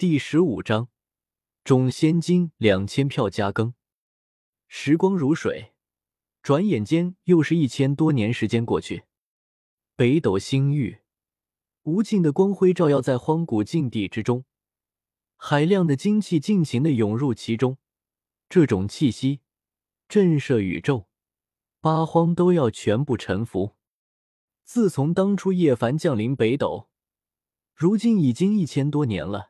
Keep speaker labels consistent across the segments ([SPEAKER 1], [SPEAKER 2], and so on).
[SPEAKER 1] 第十五章，种仙金两千票加更。时光如水，转眼间又是一千多年时间过去。北斗星域，无尽的光辉照耀在荒古禁地之中，海量的精气尽情的涌入其中，这种气息震慑宇宙，八荒都要全部臣服。自从当初叶凡降临北斗，如今已经一千多年了，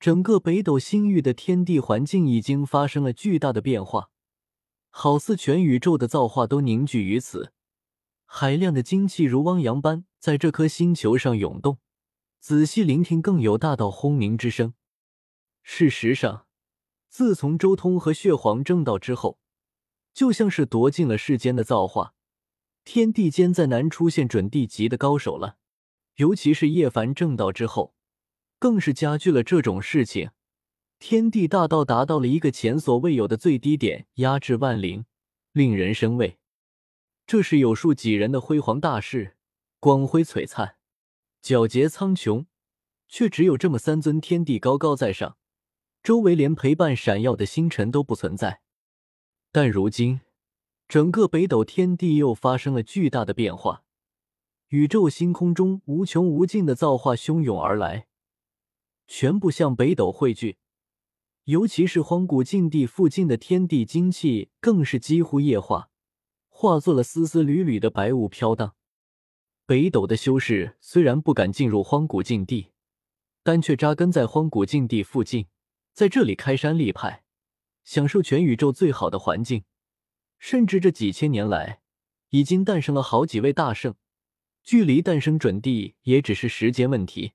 [SPEAKER 1] 整个北斗星域的天地环境已经发生了巨大的变化，好似全宇宙的造化都凝聚于此。海量的精气如汪洋般在这颗星球上涌动，仔细聆听，更有大道轰鸣之声。事实上，自从周通和血皇正道之后，就像是夺尽了世间的造化。天地间再难出现准地级的高手了，尤其是叶凡正道之后，更是加剧了这种事情。天地大道达到了一个前所未有的最低点，压制万灵，令人生畏。这是有数几人的辉煌大事，光辉璀璨，皎洁苍穹，却只有这么三尊天地高高在上，周围连陪伴闪耀的星辰都不存在。但如今。整个北斗天地又发生了巨大的变化，宇宙星空中无穷无尽的造化汹涌而来，全部向北斗汇聚。尤其是荒古禁地附近的天地精气，更是几乎液化，化作了丝丝缕缕的白雾飘荡。北斗的修士虽然不敢进入荒古禁地，但却扎根在荒古禁地附近，在这里开山立派，享受全宇宙最好的环境。甚至这几千年来，已经诞生了好几位大圣，距离诞生准地也只是时间问题。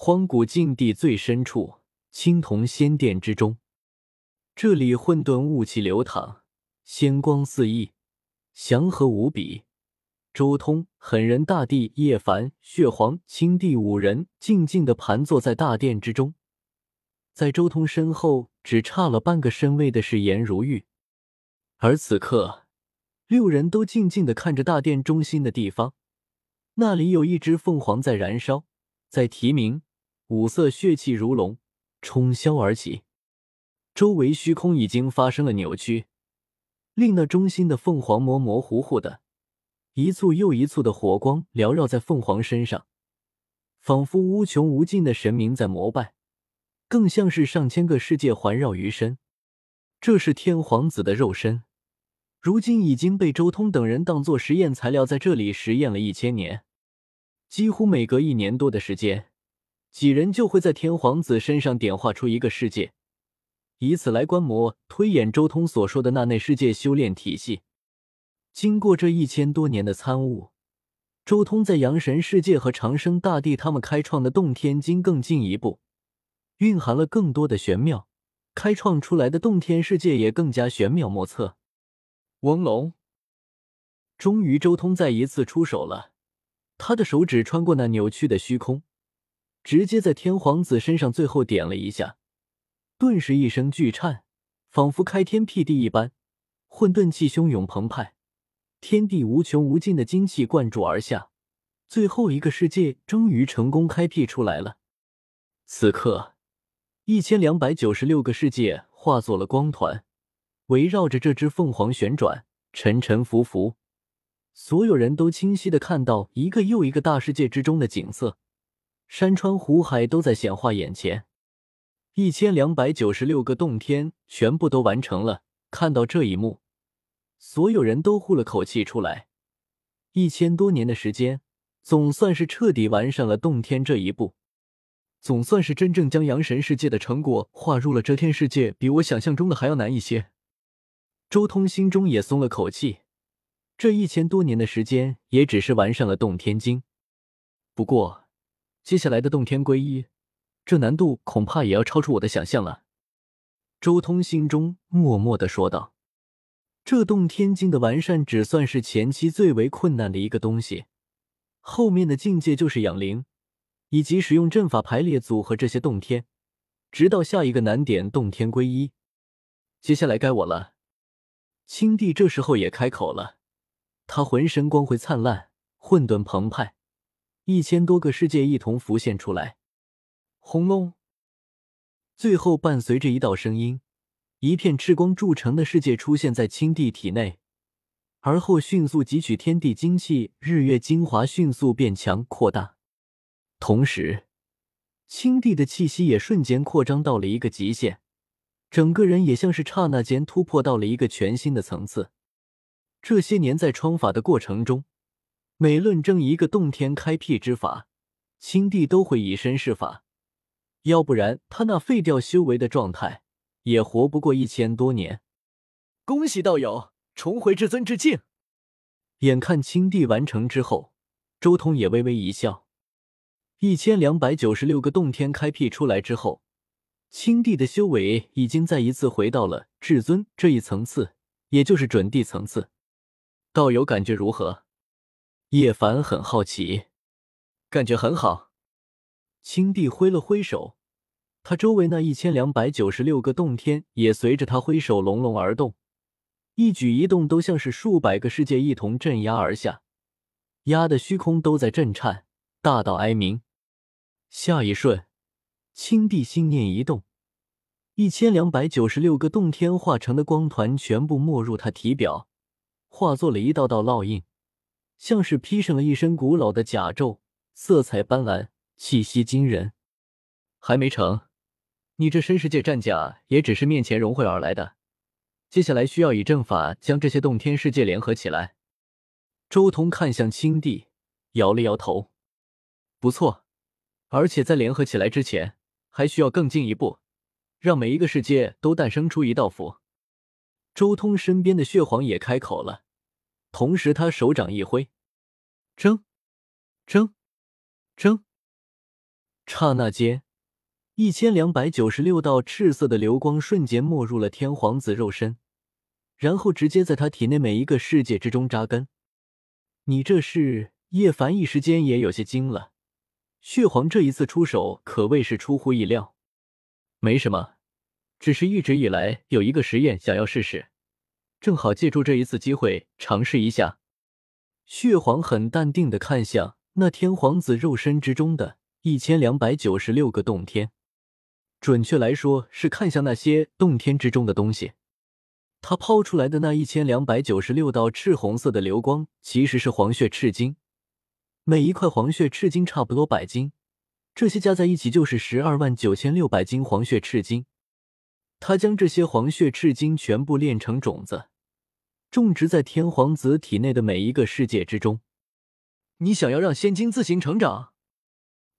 [SPEAKER 1] 荒古禁地最深处，青铜仙殿之中，这里混沌雾气流淌，仙光四溢，祥和无比。周通、狠人大帝、叶凡、血皇、青帝五人静静的盘坐在大殿之中，在周通身后，只差了半个身位的是颜如玉。而此刻，六人都静静的看着大殿中心的地方，那里有一只凤凰在燃烧，在啼鸣，五色血气如龙，冲霄而起。周围虚空已经发生了扭曲，令那中心的凤凰模模糊糊的，一簇又一簇的火光缭绕在凤凰身上，仿佛无穷无尽的神明在膜拜，更像是上千个世界环绕于身。这是天皇子的肉身。如今已经被周通等人当做实验材料，在这里实验了一千年。几乎每隔一年多的时间，几人就会在天皇子身上点化出一个世界，以此来观摩、推演周通所说的那内世界修炼体系。经过这一千多年的参悟，周通在阳神世界和长生大帝他们开创的洞天经更进一步，蕴含了更多的玄妙，开创出来的洞天世界也更加玄妙莫测。翁龙，终于周通再一次出手了。他的手指穿过那扭曲的虚空，直接在天皇子身上最后点了一下，顿时一声巨颤，仿佛开天辟地一般，混沌气汹涌澎湃，天地无穷无尽的精气灌注而下，最后一个世界终于成功开辟出来了。此刻，一千两百九十六个世界化作了光团。围绕着这只凤凰旋转，沉沉浮浮，所有人都清晰的看到一个又一个大世界之中的景色，山川湖海都在显化眼前。一千两百九十六个洞天全部都完成了。看到这一幕，所有人都呼了口气出来。一千多年的时间，总算是彻底完善了洞天这一步，总算是真正将阳神世界的成果划入了遮天世界，比我想象中的还要难一些。周通心中也松了口气，这一千多年的时间也只是完善了洞天经。不过，接下来的洞天归一，这难度恐怕也要超出我的想象了。周通心中默默的说道：“这洞天经的完善只算是前期最为困难的一个东西，后面的境界就是养灵，以及使用阵法排列组合这些洞天，直到下一个难点洞天归一。接下来该我了。”青帝这时候也开口了，他浑身光辉灿烂，混沌澎湃，一千多个世界一同浮现出来。轰隆！最后伴随着一道声音，一片赤光铸成的世界出现在青帝体内，而后迅速汲取天地精气、日月精华，迅速变强扩大。同时，青帝的气息也瞬间扩张到了一个极限，整个人也像是刹那间突破到了一个全新的层次。这些年在创法的过程中，每论证一个洞天开辟之法，青帝都会以身试法，要不然他那废掉修为的状态也活不过一千多年。恭喜道友重回至尊之境！眼看青帝完成之后，周通也微微一笑。一千两百九十六个洞天开辟出来之后，青帝的修为已经再一次回到了至尊这一层次，也就是准帝层次。道友感觉如何？叶凡很好奇。感觉很好。青帝挥了挥手，他周围那一千两百九十六个洞天也随着他挥手隆隆而动，一举一动都像是数百个世界一同镇压而下，压的虚空都在震颤，大道哀鸣。下一瞬，青帝心念一动，一千两百九十六个洞天化成的光团全部没入他体表，化作了一道道烙印，像是披上了一身古老的甲胄，色彩斑斓，气息惊人。还没成，你这身世界战甲也只是面前融汇而来的，接下来需要以阵法将这些洞天世界联合起来。周通看向青帝，摇了摇头，不错。而且在联合起来之前，还需要更进一步，让每一个世界都诞生出一道符。周通身边的血皇也开口了，同时他手掌一挥，争，争，争。刹那间，一千两百九十六道赤色的流光瞬间没入了天皇子肉身，然后直接在他体内每一个世界之中扎根。你这是？叶凡一时间也有些惊了。血皇这一次出手可谓是出乎意料，没什么，只是一直以来有一个实验想要试试，正好借助这一次机会尝试一下。血皇很淡定的看向那天皇子肉身之中的一千两百九十六个洞天，准确来说是看向那些洞天之中的东西。他抛出来的那一千两百九十六道赤红色的流光，其实是黄血赤金。每一块黄血赤金差不多百斤，这些加在一起就是十二万九千六百斤黄血赤金。他将这些黄血赤金全部炼成种子，种植在天皇子体内的每一个世界之中。你想要让仙晶自行成长？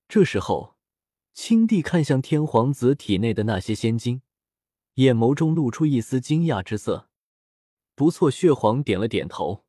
[SPEAKER 1] 这时候，青帝看向天皇子体内的那些仙晶，眼眸中露出一丝惊讶之色。不错，血皇点了点头。